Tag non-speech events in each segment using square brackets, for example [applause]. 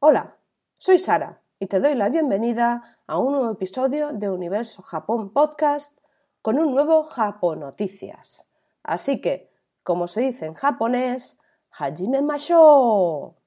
Hola, soy Sara y te doy la bienvenida a un nuevo episodio de Universo Japón Podcast con un nuevo Japón Noticias. Así que, como se dice en japonés, Hajime Masho.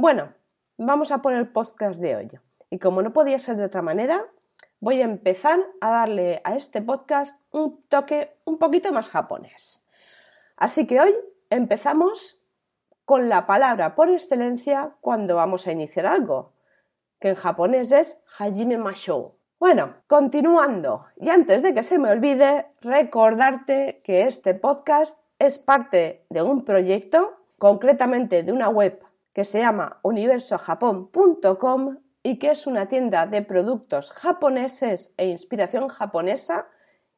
Bueno, vamos a por el podcast de hoy. Y como no podía ser de otra manera, voy a empezar a darle a este podcast un toque un poquito más japonés. Así que hoy empezamos con la palabra por excelencia cuando vamos a iniciar algo, que en japonés es Hajime Mashou. Bueno, continuando, y antes de que se me olvide, recordarte que este podcast es parte de un proyecto, concretamente de una web que se llama universojapón.com y que es una tienda de productos japoneses e inspiración japonesa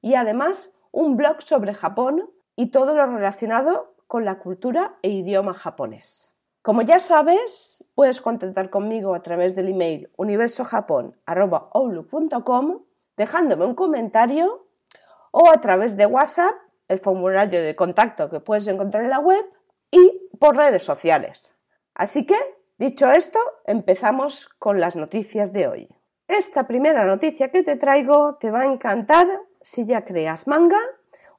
y además un blog sobre Japón y todo lo relacionado con la cultura e idioma japonés. Como ya sabes, puedes contactar conmigo a través del email universojapón.com dejándome un comentario o a través de WhatsApp, el formulario de contacto que puedes encontrar en la web y por redes sociales. Así que, dicho esto, empezamos con las noticias de hoy. Esta primera noticia que te traigo te va a encantar si ya creas manga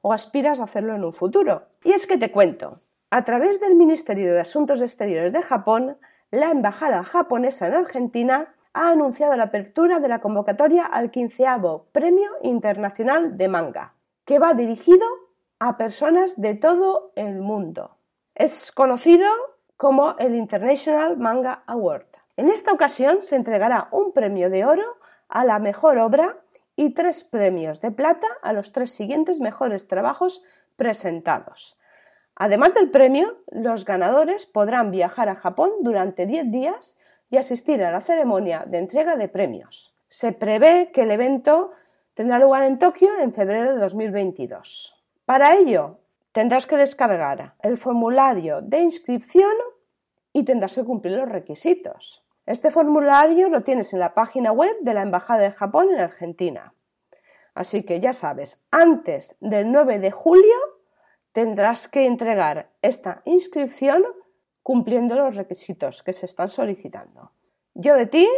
o aspiras a hacerlo en un futuro. Y es que te cuento, a través del Ministerio de Asuntos Exteriores de Japón, la Embajada japonesa en Argentina ha anunciado la apertura de la convocatoria al quinceavo Premio Internacional de Manga, que va dirigido a personas de todo el mundo. Es conocido como el International Manga Award. En esta ocasión se entregará un premio de oro a la mejor obra y tres premios de plata a los tres siguientes mejores trabajos presentados. Además del premio, los ganadores podrán viajar a Japón durante 10 días y asistir a la ceremonia de entrega de premios. Se prevé que el evento tendrá lugar en Tokio en febrero de 2022. Para ello, tendrás que descargar el formulario de inscripción y tendrás que cumplir los requisitos. Este formulario lo tienes en la página web de la Embajada de Japón en Argentina. Así que ya sabes, antes del 9 de julio tendrás que entregar esta inscripción cumpliendo los requisitos que se están solicitando. Yo de ti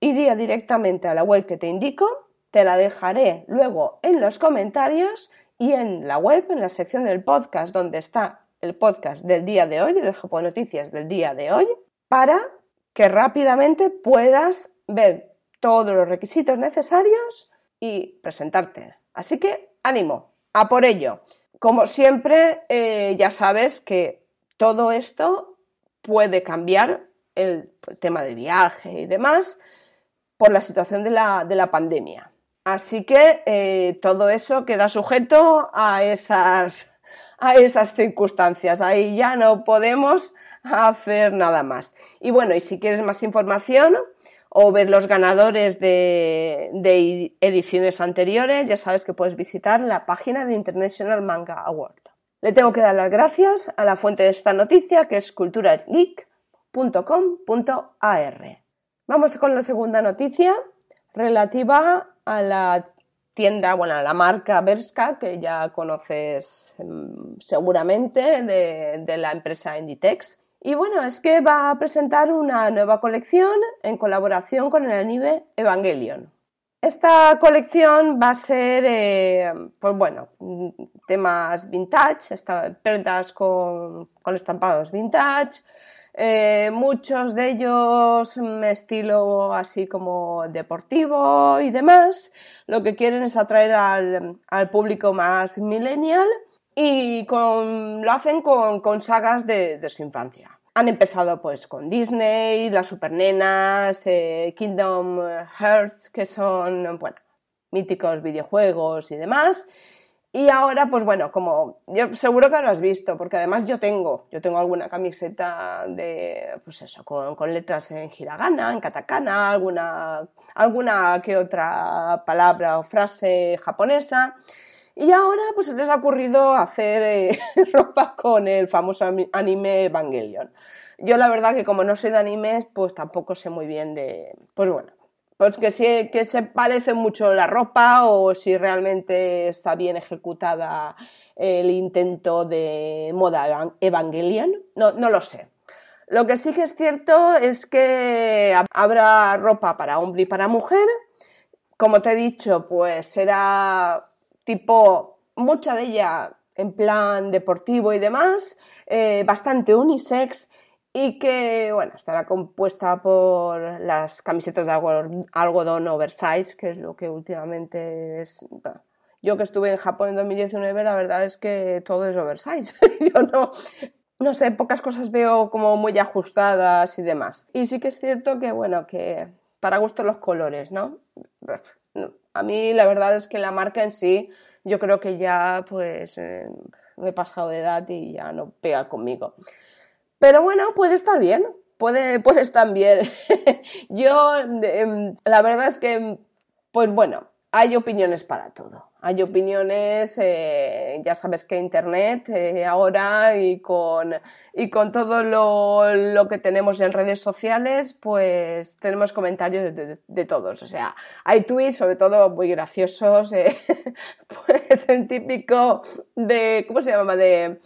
iría directamente a la web que te indico, te la dejaré luego en los comentarios y en la web, en la sección del podcast donde está el podcast del día de hoy, de las Japón Noticias del día de hoy, para que rápidamente puedas ver todos los requisitos necesarios y presentarte. Así que ánimo, a por ello. Como siempre, eh, ya sabes que todo esto puede cambiar el, tema de viaje y demás por la situación de la, de la pandemia. Así que eh, todo eso queda sujeto a esas a esas circunstancias. Ahí ya no podemos hacer nada más. Y bueno, y si quieres más información o ver los ganadores de, ediciones anteriores, ya sabes que puedes visitar la página de International Manga Award. Le tengo que dar las gracias a la fuente de esta noticia, que es culturageek.com.ar. Vamos con la segunda noticia relativa a la tienda, bueno, la marca Berska, que ya conoces mm, seguramente de, la empresa Inditex. Y bueno, es que va a presentar una nueva colección en colaboración con el anime Evangelion. Esta colección va a ser, eh, pues bueno, temas vintage, prendas con, con estampados vintage, eh, muchos de ellos mm, estilo así como deportivo y demás. Lo que quieren es atraer al, público más millennial y lo hacen con, sagas de, su infancia. Han empezado pues con Disney, las Supernenas, eh, Kingdom Hearts, que son bueno, míticos videojuegos y demás. Y ahora, pues bueno, como yo seguro que lo has visto, porque además yo tengo, yo tengo alguna camiseta de, pues eso, con, letras en hiragana, en katakana, alguna, alguna que otra palabra o frase japonesa. Y ahora pues les ha ocurrido hacer eh, [laughs] ropa con el famoso anime Evangelion. Yo la verdad que como no soy de animes, pues tampoco sé muy bien de... Pues bueno, pues que, sí, que se parece mucho la ropa o si realmente está bien ejecutada el intento de moda Evangelion, no, no lo sé. Lo que sí que es cierto es que habrá ropa para hombre y para mujer. Como te he dicho, pues será tipo, mucha de ella en plan deportivo y demás, eh, bastante unisex y que, bueno, estará compuesta por las camisetas de algodón oversize, que es lo que últimamente es... yo que estuve en Japón en 2019, la verdad es que todo es oversize. [laughs] yo no, no sé, pocas cosas veo como muy ajustadas y demás. Y sí que es cierto que, bueno, que para gusto los colores, ¿no? A mí la verdad es que la marca en sí, yo creo que ya pues eh, me he pasado de edad y ya no pega conmigo. Pero bueno, puede estar bien, puede, [laughs] puede estar bien. Yo, em, la verdad es que, pues bueno, hay opiniones para todo. Hay opiniones, eh, ya sabes que Internet eh, ahora y con, y con todo lo, que tenemos en redes sociales, pues tenemos comentarios de, todos. O sea, hay tweets, sobre todo muy graciosos, eh, [laughs] pues el típico de, ¿cómo se llama? De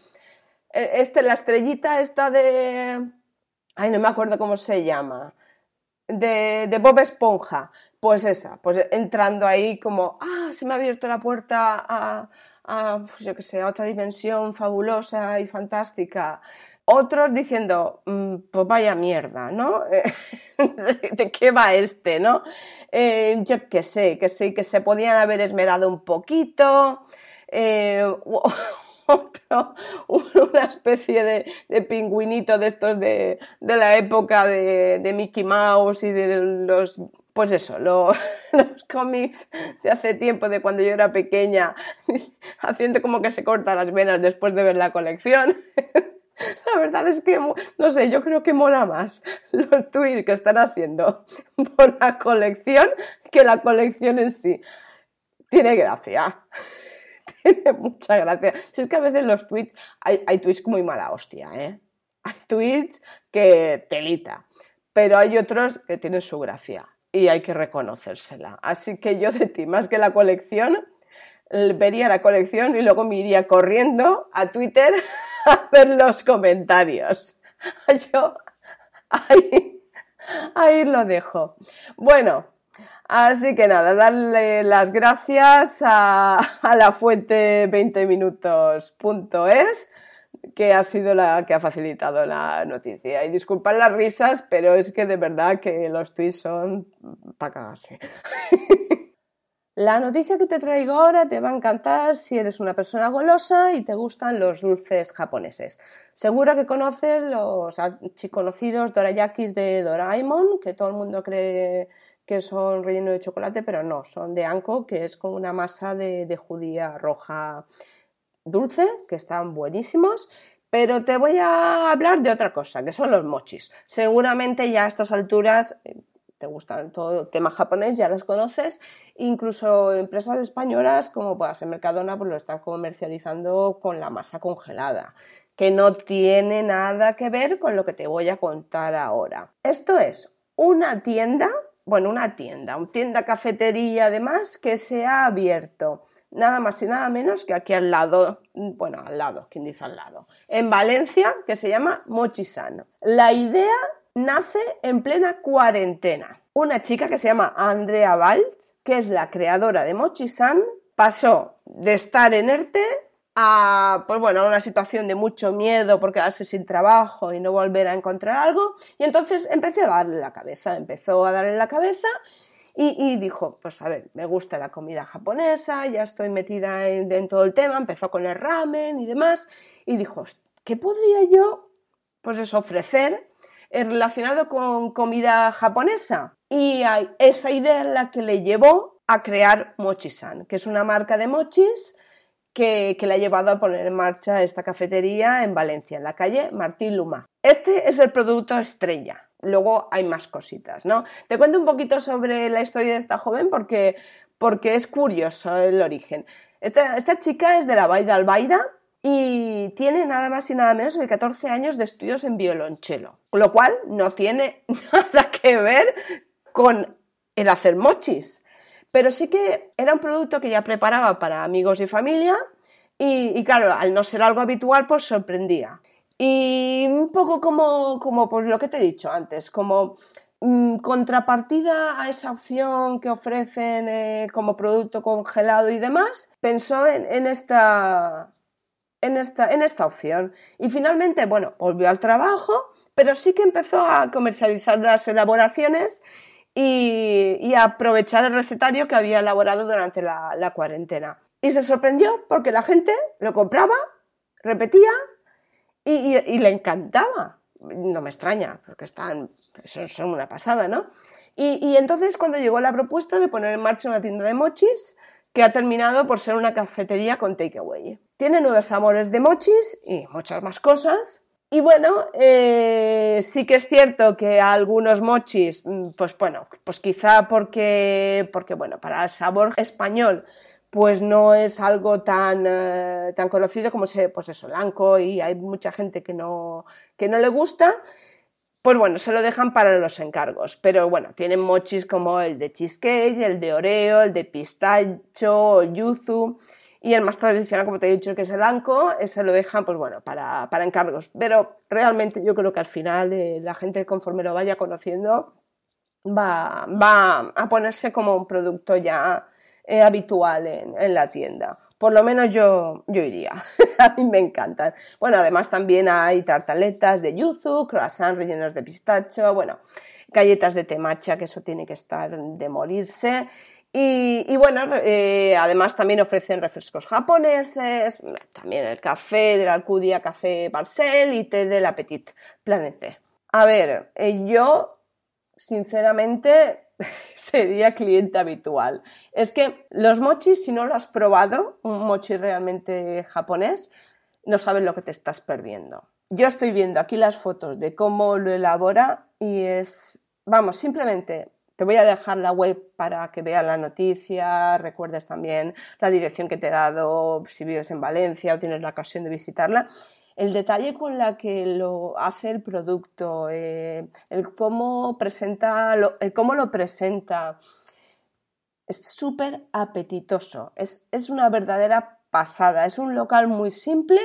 este, la estrellita esta de... Ay, no me acuerdo cómo se llama. De, de, Bob Esponja. Pues esa, pues entrando ahí como, ah, se me ha abierto la puerta a, a pues yo qué sé, a otra dimensión fabulosa y fantástica. Otros diciendo, mm, pues vaya mierda, ¿no? [laughs] ¿De qué va este, no? Eh, yo qué sé, que sí, que se podían haber esmerado un poquito. Eh, [laughs] otro, una especie de, pingüinito de estos de, la época de, Mickey Mouse y de los pues eso, [laughs] los cómics de hace tiempo, de cuando yo era pequeña, [laughs] haciendo como que se corta las venas después de ver la colección. La verdad es que, no sé, yo creo que mola más los tweets que están haciendo por la colección que la colección en sí. Tiene gracia. Tiene mucha gracia. Si es que a veces los tweets, hay, hay tweets muy mala hostia, ¿eh? Hay tweets que telita, pero hay otros que tienen su gracia y hay que reconocérsela. Así que yo de ti, más que la colección, vería la colección y luego me iría corriendo a Twitter [laughs] a ver los comentarios. [laughs] Yo ahí, ahí lo dejo. Bueno, Así que nada, darle las gracias a, la fuente 20minutos.es que ha sido la que ha facilitado la noticia. Y disculpad las risas, pero es que de verdad que los tweets son para cagarse. [laughs] La noticia que te traigo ahora te va a encantar si eres una persona golosa y te gustan los dulces japoneses. Seguro que conoces los archiconocidos dorayakis de Doraemon, que todo el mundo cree que son rellenos de chocolate, pero no, son de anko, que es como una masa de, judía roja dulce, que están buenísimos. Pero te voy a hablar de otra cosa, que son los mochis. Seguramente ya a estas alturas eh, te gustan todo el tema japonés, ya los conoces. Incluso empresas españolas como pueda ser Mercadona, pues lo están comercializando con la masa congelada, que no tiene nada que ver con lo que te voy a contar ahora. Esto es una tienda bueno, una tienda, una tienda cafetería además que se ha abierto nada más y nada menos que aquí al lado, bueno, al lado, ¿quién dice al lado? En Valencia, que se llama Mochisano. La idea nace en plena cuarentena. Una chica que se llama Andrea Balt, que es la creadora de Mochisan, pasó de estar en ERTE a, pues bueno, una situación de mucho miedo por quedarse sin trabajo y no volver a encontrar algo. Y entonces empecé a darle la cabeza, empezó a darle la cabeza y, dijo, pues a ver, me gusta la comida japonesa, ya estoy metida en, todo el tema, empezó con el ramen y demás, y dijo, ¿qué podría yo, pues eso, ofrecer relacionado con comida japonesa? Y esa idea es la que le llevó a crear Mochisan, que es una marca de mochis que, le ha llevado a poner en marcha esta cafetería en Valencia, en la calle Martín Luma. Este es el producto estrella. Luego hay más cositas, ¿no? Te cuento un poquito sobre la historia de esta joven porque, porque es curioso el origen. Esta, esta chica es de la Baida Albaida y tiene nada más y nada menos que 14 años de estudios en violonchelo, lo cual no tiene [laughs] nada que ver con el hacer mochis, pero sí que era un producto que ya preparaba para amigos y familia y, claro, al no ser algo habitual, pues sorprendía. Y un poco como, como pues lo que te he dicho antes, como mm, contrapartida a esa opción que ofrecen eh, como producto congelado y demás, pensó en, esta, en, esta, en esta opción. Y finalmente, bueno, volvió al trabajo, pero sí que empezó a comercializar las elaboraciones y, aprovechar el recetario que había elaborado durante la cuarentena. Y se sorprendió porque la gente lo compraba, repetía y, le encantaba. No me extraña, porque están, son, una pasada, ¿no? Y, entonces cuando llegó la propuesta de poner en marcha una tienda de mochis, que ha terminado por ser una cafetería con takeaway. Tiene nueve sabores de mochis y muchas más cosas. Y bueno, eh, sí que es cierto que algunos mochis, mm, pues bueno, pues quizá porque, porque bueno, para el sabor español pues no es algo tan, eh, tan conocido como se, pues eso, blanco y hay mucha gente que no, que no le gusta, pues bueno, se lo dejan para los encargos. Pero bueno, tienen mochis como el de cheesecake, el de oreo, el de pistacho, yuzu. Y el más tradicional, como te he dicho, que es el blanco, se lo dejan, pues bueno, para, para encargos. Pero realmente yo creo que al final eh, la gente, conforme lo vaya conociendo, va, va a ponerse como un producto ya eh, habitual en, la tienda. Por lo menos yo, yo iría. [laughs] a mí me encantan. Bueno, además también hay tartaletas de yuzu, croissants rellenos de pistacho, bueno, galletas de temacha, que eso tiene que estar de morirse. Y, bueno, eh, además también ofrecen refrescos japoneses, también el café de la Alcudia Café Barcel y té del Petit Planete. A ver, eh, yo sinceramente [laughs] sería cliente habitual. Es que los mochis, si no lo has probado, un mochi realmente japonés, no sabes lo que te estás perdiendo. Yo estoy viendo aquí las fotos de cómo lo elabora y es, vamos, simplemente te voy a dejar la web para que veas la noticia, recuerdes también la dirección que te he dado si vives en Valencia o tienes la ocasión de visitarla el detalle con la que lo hace el producto, eh, el cómo presenta, lo, cómo lo presenta, es súper apetitoso, es, una verdadera pasada, es un local muy simple,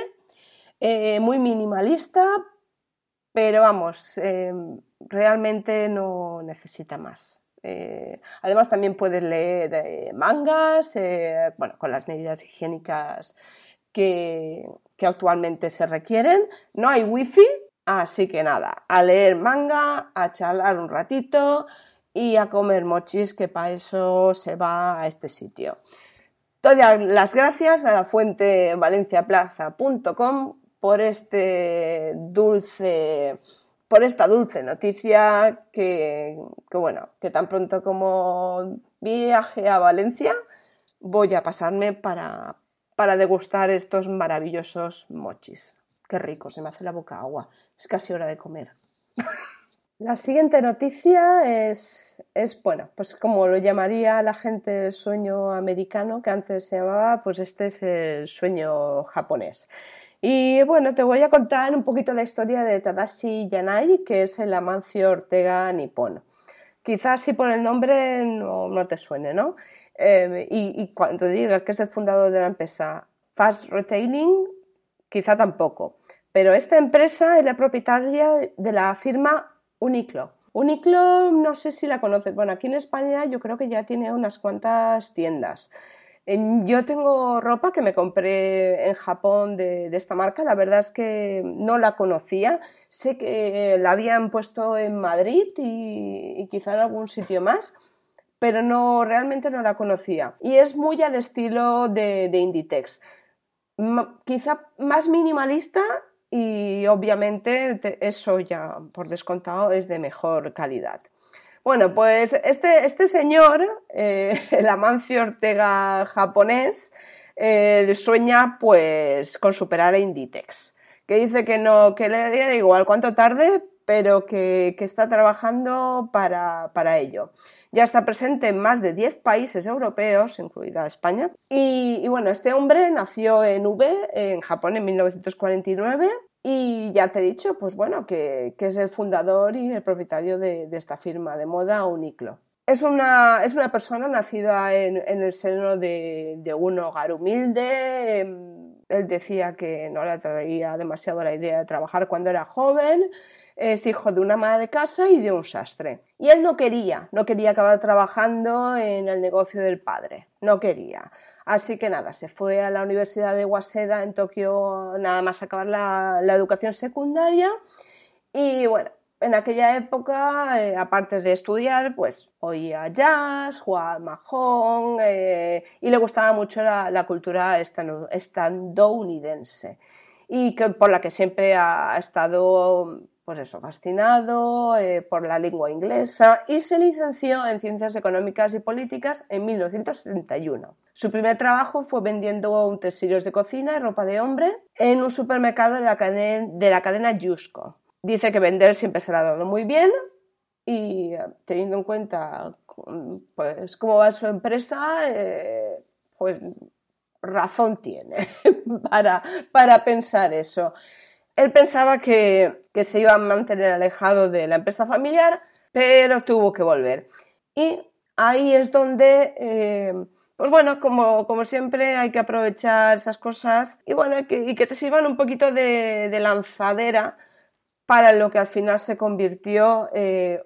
eh, muy minimalista, pero vamos, eh, realmente no necesita más. Además también puedes leer mangas, bueno, con las medidas higiénicas que, que actualmente se requieren. No hay wifi, así que nada, a leer manga, a charlar un ratito y a comer mochis, que para eso se va a este sitio. Todas las gracias a la fuente valenciaplaza.com por este dulce por esta dulce noticia que, bueno, que tan pronto como viaje a Valencia voy a pasarme para, para degustar estos maravillosos mochis. Qué rico, se me hace la boca agua. Es casi hora de comer. [laughs] la siguiente noticia es, es, bueno, pues como lo llamaría la gente el sueño americano, que antes se llamaba, pues este es el sueño japonés. Y bueno, te voy a contar un poquito la historia de Tadashi Yanai, que es el Amancio Ortega Nippon. Quizás si por el nombre no, te suene, ¿no? Em, y, cuando digas que es el fundador de la empresa Fast Retailing, quizá tampoco. Pero esta empresa es la propietaria de la firma Uniqlo. Uniqlo, no sé si la conoces. Bueno, aquí en España yo creo que ya tiene unas cuantas tiendas. Yo tengo ropa que me compré en Japón de, esta marca. La verdad es que no la conocía. Sé que la habían puesto en Madrid y, y quizá en algún sitio más pero no, realmente no la conocía. Y es muy al estilo de, Inditex. quizá más minimalista y obviamente eso ya por descontado es de mejor calidad. Bueno, pues este, este señor, eh, [laughs] el Amancio Ortega japonés, eh, sueña pues con superar a Inditex, que dice que no, que le da igual cuánto tarde, pero que, está trabajando para, para ello Ya está presente en más de 10 países europeos, incluida España. Y, bueno, este hombre nació en V, en Japón, en 1949. Y ya te he dicho, pues bueno, que, es el fundador y el propietario de, esta firma de moda Uniqlo. Es una, es una persona nacida en, el seno de, de, un hogar humilde. Em, él decía que no le atraía demasiado la idea de trabajar cuando era joven es hijo de una ama de casa y de un sastre. Y él no quería, no quería acabar trabajando en el negocio del padre, no quería. Así que nada, se fue a la Universidad de Waseda en Tokio nada más acabar la, educación secundaria. Y bueno, en aquella época, eh, aparte de estudiar, pues oía jazz, jugaba majón eh, y le gustaba mucho la, la cultura estadounidense y que, por la que siempre ha estado pues eso, fascinado eh, por la lengua inglesa y se licenció en Ciencias Económicas y Políticas en 1971. Su primer trabajo fue vendiendo utensilios de cocina y ropa de hombre en un supermercado de la cadena, de la cadena Yusko. Dice que vender siempre se le ha dado muy bien y eh, teniendo en cuenta pues cómo va su empresa, eh, pues razón tiene [laughs] para, para pensar eso. Él pensaba que, se iba a mantener alejado de la empresa familiar, pero tuvo que volver. Y ahí es donde, eh, pues bueno, como, siempre hay que aprovechar esas cosas y bueno, que, que te sirvan un poquito de, lanzadera para lo que al final se convirtió eh,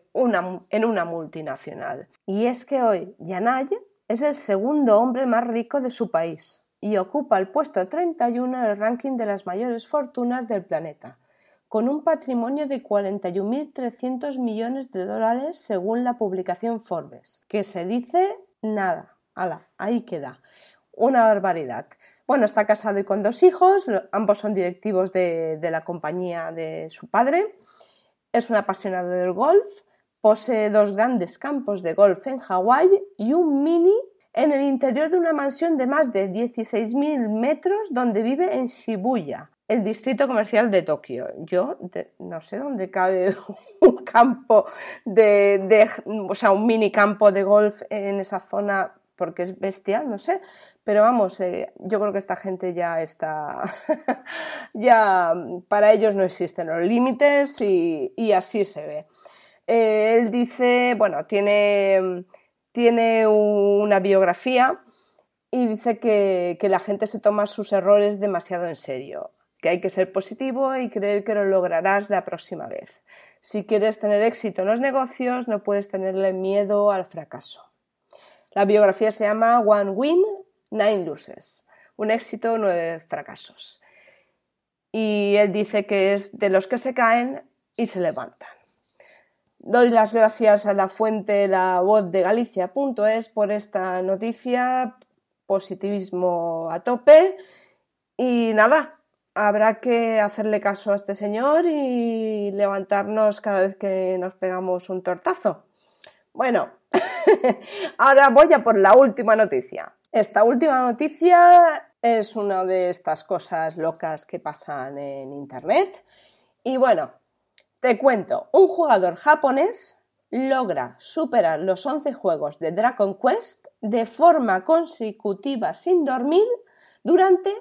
en una multinacional. Y es que hoy Yanay es el segundo hombre más rico de su país y ocupa el puesto 31 en el ranking de las mayores fortunas del planeta, con un patrimonio de 41.300 millones de dólares según la publicación Forbes, que se dice nada. Ala, ahí queda. Una barbaridad. Bueno, está casado y con dos hijos, ambos son directivos de, de la compañía de su padre. Es un apasionado del golf, posee dos grandes campos de golf en Hawái y un mini en el interior de una mansión de más de 16.000 metros donde vive en Shibuya, el distrito comercial de Tokio. Yo no sé dónde cabe [laughs] un campo de, o sea, un mini campo de golf en esa zona porque es bestial, no sé, pero vamos, eh, yo creo que esta gente ya está, [laughs] ya para ellos no existen los límites y, así se ve. Eh, él dice, bueno, tiene tiene una biografía y dice que, la gente se toma sus errores demasiado en serio, que hay que ser positivo y creer que lo lograrás la próxima vez. Si quieres tener éxito en los negocios, no puedes tenerle miedo al fracaso. La biografía se llama One Win, Nine Loses, un éxito, nueve fracasos. Y él dice que es de los que se caen y se levantan. Doy las gracias a la fuente La Voz de Galicia.es por esta noticia, positivismo a tope y nada, habrá que hacerle caso a este señor y levantarnos cada vez que nos pegamos un tortazo. Bueno, [laughs] ahora voy a por la última noticia. Esta última noticia es una de estas cosas locas que pasan en Internet. Y bueno, te cuento, un jugador japonés logra superar los 11 juegos de Dragon Quest de forma consecutiva sin dormir durante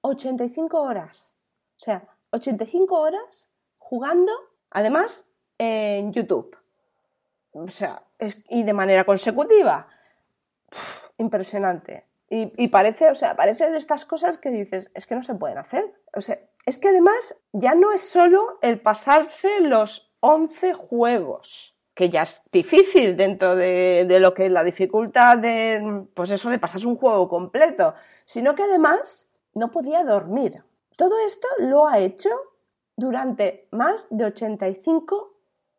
85 horas. O sea, 85 horas jugando, además, en YouTube. O sea, y de manera consecutiva. impresionante. Y, parece, o sea, parece de estas cosas que dices, es que no se pueden hacer. O sea, es que además ya no es solo el pasarse los 11 juegos, que ya es difícil dentro de, lo que es la dificultad de, pues eso, de pasarse un juego completo, sino que además no podía dormir. Todo esto lo ha hecho durante más de 85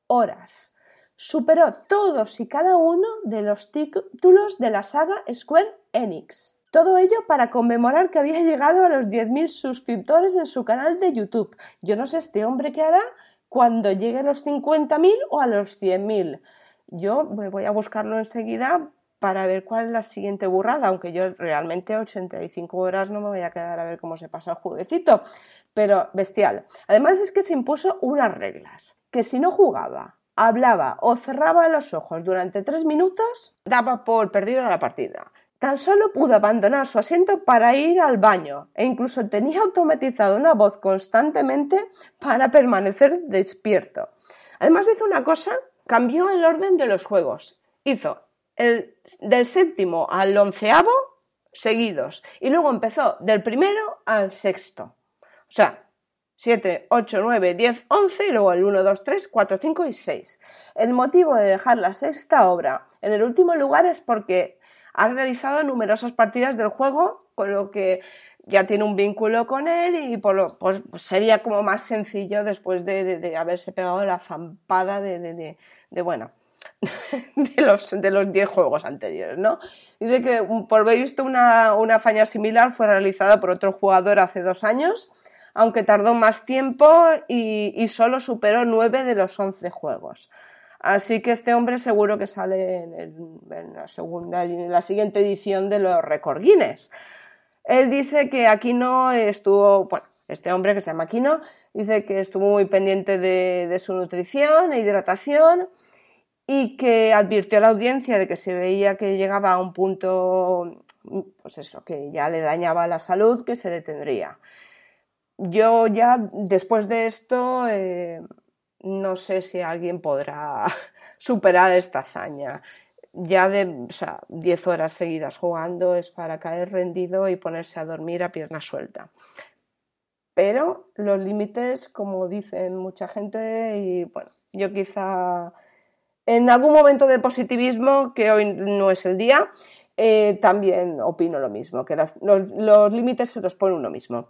horas. Superó todos y cada uno de los títulos de la saga Square Enix. Todo ello para conmemorar que había llegado a los 10.000 suscriptores en su canal de YouTube. Yo no sé este hombre qué hará cuando llegue a los 50.000 o a los 100.000. Yo voy a buscarlo enseguida para ver cuál es la siguiente burrada, aunque yo realmente 85 horas no me voy a quedar a ver cómo se pasa el jueguecito, pero bestial. Además es que se impuso unas reglas, que si no jugaba hablaba o cerraba los ojos durante tres minutos, daba por perdida la partida. Tan solo pudo abandonar su asiento para ir al baño e incluso tenía automatizado una voz constantemente para permanecer despierto. Además hizo una cosa, cambió el orden de los juegos. Hizo el, del séptimo al onceavo seguidos y luego empezó del primero al sexto. O sea, 7, 8, 9, 10, 11 y luego el 1, 2, 3, 4, 5 y 6. El motivo de dejar la sexta obra en el último lugar es porque ha realizado numerosas partidas del juego, con lo que ya tiene un vínculo con él y por lo, pues, pues sería como más sencillo después de, de, haberse pegado la zampada de, de bueno, [laughs] de los de los 10 juegos anteriores, ¿no? Dice que por haber visto una, una hazaña similar fue realizada por otro jugador hace dos años aunque tardó más tiempo y, solo superó nueve de los once juegos. Así que este hombre seguro que sale en, la segunda, en la siguiente edición de los Record Guinness. Él dice que Aquino estuvo, bueno, este hombre que se llama Aquino, dice que estuvo muy pendiente de, su nutrición e hidratación y que advirtió a la audiencia de que se veía que llegaba a un punto, pues eso, que ya le dañaba la salud, que se detendría yo ya después de esto eh, no sé si alguien podrá [laughs] superar esta hazaña. Ya de o sea, 10 horas seguidas jugando es para caer rendido y ponerse a dormir a pierna suelta. Pero los límites, como dicen mucha gente, y bueno, yo quizá en algún momento de positivismo, que hoy no es el día, eh, también opino lo mismo, que los, los límites se los pone uno mismo.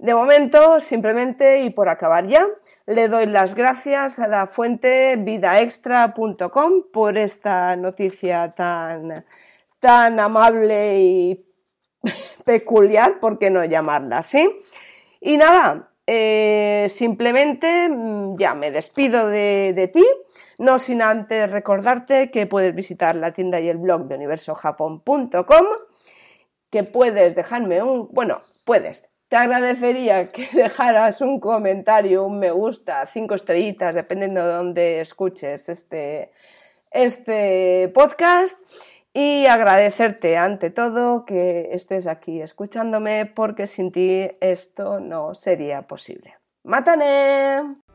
De momento, simplemente y por acabar ya, le doy las gracias a la fuente vidaextra.com por esta noticia tan, tan amable y [laughs] peculiar, ¿por qué no llamarla así? Y nada, eh, simplemente mm, ya me despido de, de, ti, no sin antes recordarte que puedes visitar la tienda y el blog de universojapón.com, que puedes dejarme un, bueno, puedes, te agradecería que [laughs] dejaras un comentario, un me gusta, cinco estrellitas, dependiendo de dónde escuches este, este podcast. Y agradecerte ante todo que estés aquí escuchándome porque sin ti esto no sería posible. ¡Mátane!